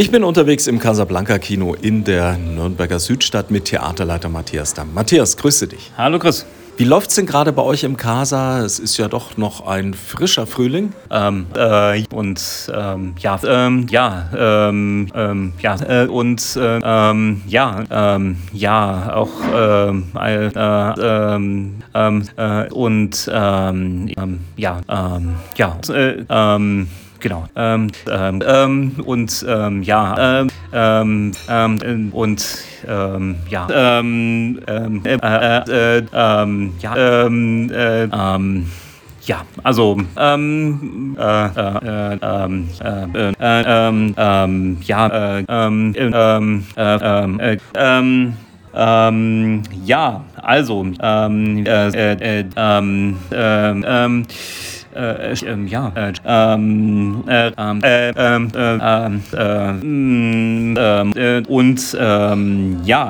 Ich bin unterwegs im Casablanca Kino in der Nürnberger Südstadt mit Theaterleiter Matthias Damm. Matthias, grüße dich. Hallo Chris. Wie läuft's denn gerade bei euch im Casa? Es ist ja doch noch ein frischer Frühling. Ähm, äh, und ähm, ja, ähm, ja, ähm, ähm, ja, äh, und äh, ähm, ja, ähm, ja, auch ähm, äh, ähm, ähm, äh, und ähm, ähm, ja, ähm, ja, äh, ähm, Genau. Ähm, ähm, ähm, und ähm, ja, ähm, ähm, ähm, und ähm, ja, ähm, ähm, äh, äh, ähm, ja, ähm, äh, ähm, ja, also ähm, äh, äh, ähm, äh, äh, ähm, ähm, ja, äh, ähm, ähm, äh, ähm, äh, ähm, ähm, ja, also, ähm, äh, äh, äh, ähm, äh, ähm, äh, äh, ja, äh, ähm, äh, ähm, äh, ähm, äh, ähm, äh, mm, ähm, äh, und ähm, ja,